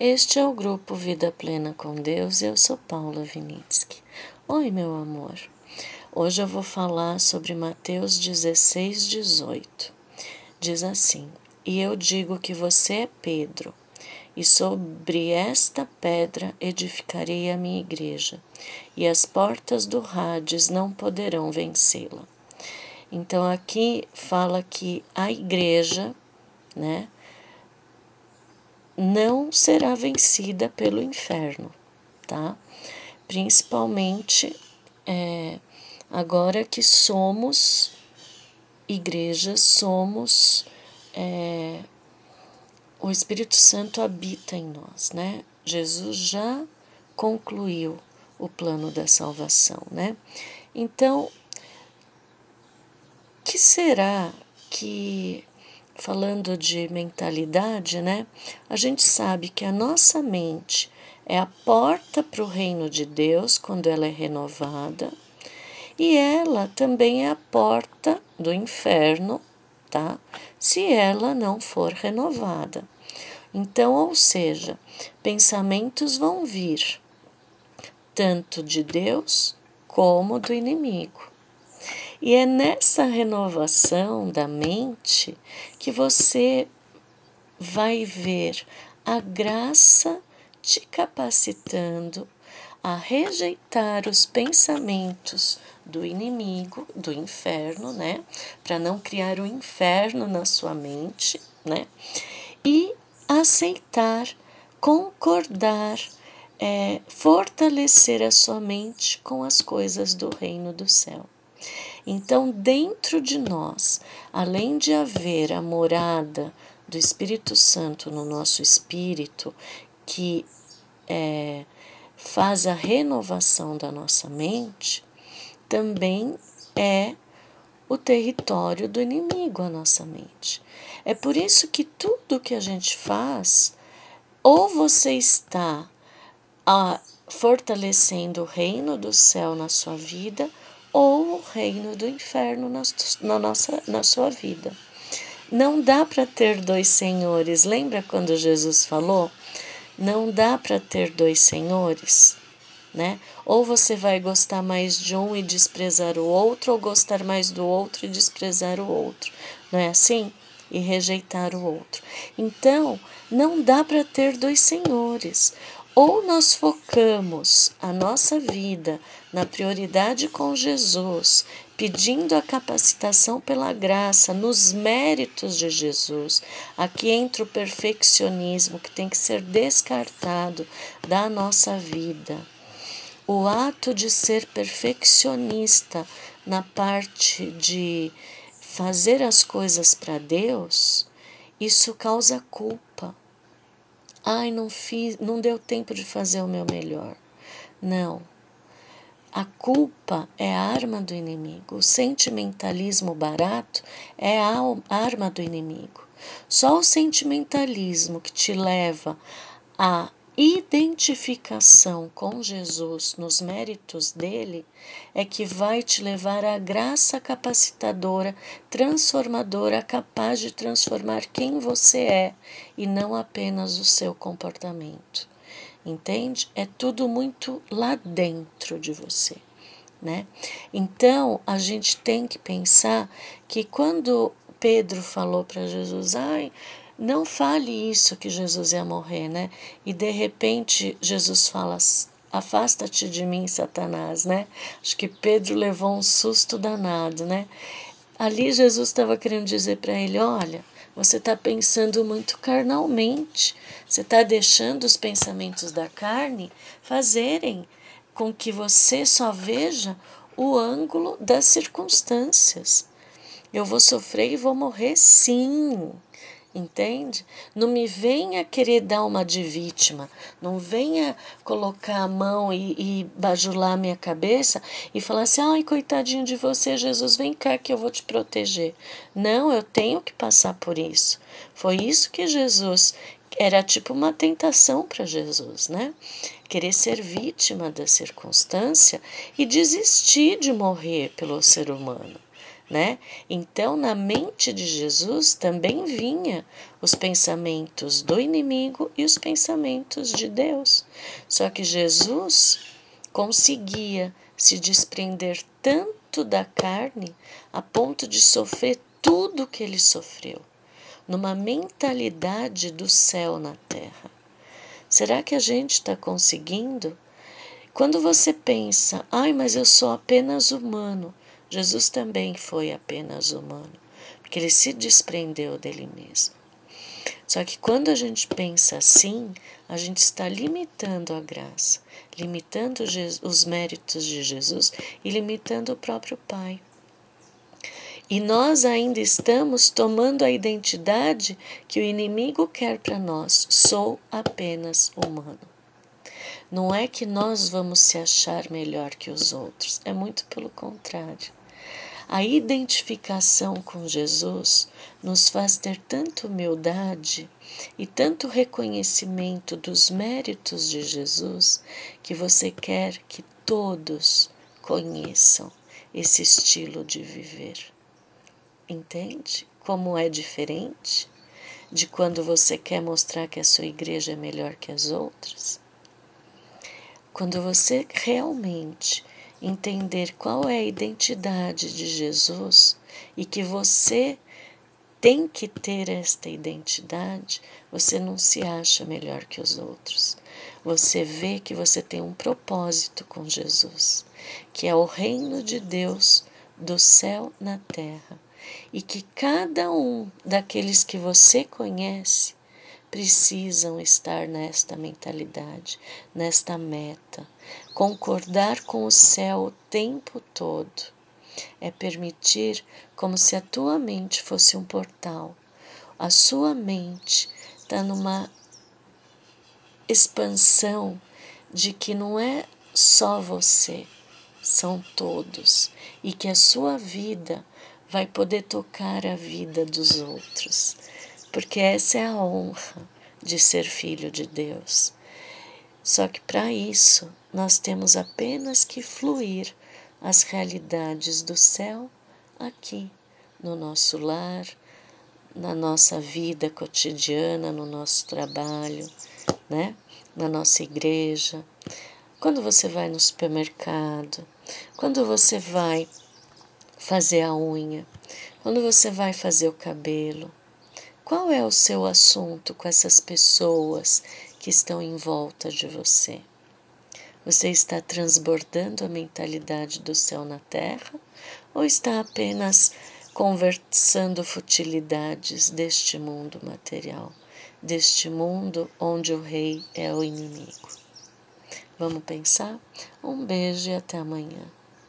Este é o grupo Vida Plena com Deus. Eu sou Paula Vinitsky. Oi, meu amor. Hoje eu vou falar sobre Mateus 16, 18. Diz assim: E eu digo que você é Pedro, e sobre esta pedra edificarei a minha igreja, e as portas do Hades não poderão vencê-la. Então aqui fala que a igreja, né, não será vencida pelo inferno, tá? Principalmente é, agora que somos igrejas, somos é, o Espírito Santo habita em nós, né? Jesus já concluiu o plano da salvação, né? Então, que será que falando de mentalidade, né? A gente sabe que a nossa mente é a porta para o reino de Deus quando ela é renovada, e ela também é a porta do inferno, tá? Se ela não for renovada. Então, ou seja, pensamentos vão vir tanto de Deus como do inimigo. E é nessa renovação da mente que você vai ver a graça te capacitando a rejeitar os pensamentos do inimigo, do inferno, né? Para não criar o um inferno na sua mente, né? E aceitar, concordar, é, fortalecer a sua mente com as coisas do reino do céu. Então, dentro de nós, além de haver a morada do Espírito Santo no nosso espírito, que é, faz a renovação da nossa mente, também é o território do inimigo a nossa mente. É por isso que tudo que a gente faz, ou você está a, ah, fortalecendo o reino do céu na sua vida, ou o reino do inferno na, na, nossa, na sua vida. Não dá para ter dois senhores. Lembra quando Jesus falou? Não dá para ter dois senhores, né? Ou você vai gostar mais de um e desprezar o outro, ou gostar mais do outro e desprezar o outro. Não é assim? E rejeitar o outro. Então, não dá para ter dois senhores. Ou nós focamos a nossa vida na prioridade com Jesus, pedindo a capacitação pela graça, nos méritos de Jesus. Aqui entra o perfeccionismo que tem que ser descartado da nossa vida. O ato de ser perfeccionista na parte de fazer as coisas para Deus, isso causa culpa. Ai, não fiz, não deu tempo de fazer o meu melhor. Não. A culpa é a arma do inimigo. O sentimentalismo barato é a arma do inimigo. Só o sentimentalismo que te leva a identificação com Jesus nos méritos dele é que vai te levar à graça capacitadora, transformadora, capaz de transformar quem você é e não apenas o seu comportamento. Entende? É tudo muito lá dentro de você. Né? Então a gente tem que pensar que quando Pedro falou para Jesus, ai, não fale isso que Jesus ia morrer, né? E de repente Jesus fala: Afasta-te de mim, Satanás, né? Acho que Pedro levou um susto danado, né? Ali Jesus estava querendo dizer para ele: Olha, você está pensando muito carnalmente, você está deixando os pensamentos da carne fazerem com que você só veja o ângulo das circunstâncias. Eu vou sofrer e vou morrer, sim entende? Não me venha querer dar uma de vítima, não venha colocar a mão e, e bajular minha cabeça e falar assim: ai, coitadinho de você, Jesus, vem cá que eu vou te proteger. Não, eu tenho que passar por isso. Foi isso que Jesus era tipo uma tentação para Jesus, né? Querer ser vítima da circunstância e desistir de morrer pelo ser humano. Né? Então, na mente de Jesus também vinha os pensamentos do inimigo e os pensamentos de Deus. Só que Jesus conseguia se desprender tanto da carne a ponto de sofrer tudo o que ele sofreu, numa mentalidade do céu na terra. Será que a gente está conseguindo? Quando você pensa, ai, mas eu sou apenas humano, Jesus também foi apenas humano, porque ele se desprendeu dele mesmo. Só que quando a gente pensa assim, a gente está limitando a graça, limitando os méritos de Jesus e limitando o próprio Pai. E nós ainda estamos tomando a identidade que o inimigo quer para nós. Sou apenas humano. Não é que nós vamos se achar melhor que os outros, é muito pelo contrário. A identificação com Jesus nos faz ter tanta humildade e tanto reconhecimento dos méritos de Jesus que você quer que todos conheçam esse estilo de viver. Entende como é diferente de quando você quer mostrar que a sua igreja é melhor que as outras? Quando você realmente entender qual é a identidade de Jesus e que você tem que ter esta identidade, você não se acha melhor que os outros. Você vê que você tem um propósito com Jesus, que é o reino de Deus do céu na terra, e que cada um daqueles que você conhece precisam estar nesta mentalidade, nesta meta. Concordar com o céu o tempo todo é permitir como se a tua mente fosse um portal. A sua mente está numa expansão de que não é só você, são todos, e que a sua vida vai poder tocar a vida dos outros porque essa é a honra de ser filho de Deus. Só que para isso nós temos apenas que fluir as realidades do céu aqui, no nosso lar, na nossa vida cotidiana, no nosso trabalho, né? na nossa igreja, quando você vai no supermercado, quando você vai fazer a unha, quando você vai fazer o cabelo, qual é o seu assunto com essas pessoas que estão em volta de você? Você está transbordando a mentalidade do céu na terra ou está apenas conversando futilidades deste mundo material, deste mundo onde o rei é o inimigo? Vamos pensar? Um beijo e até amanhã.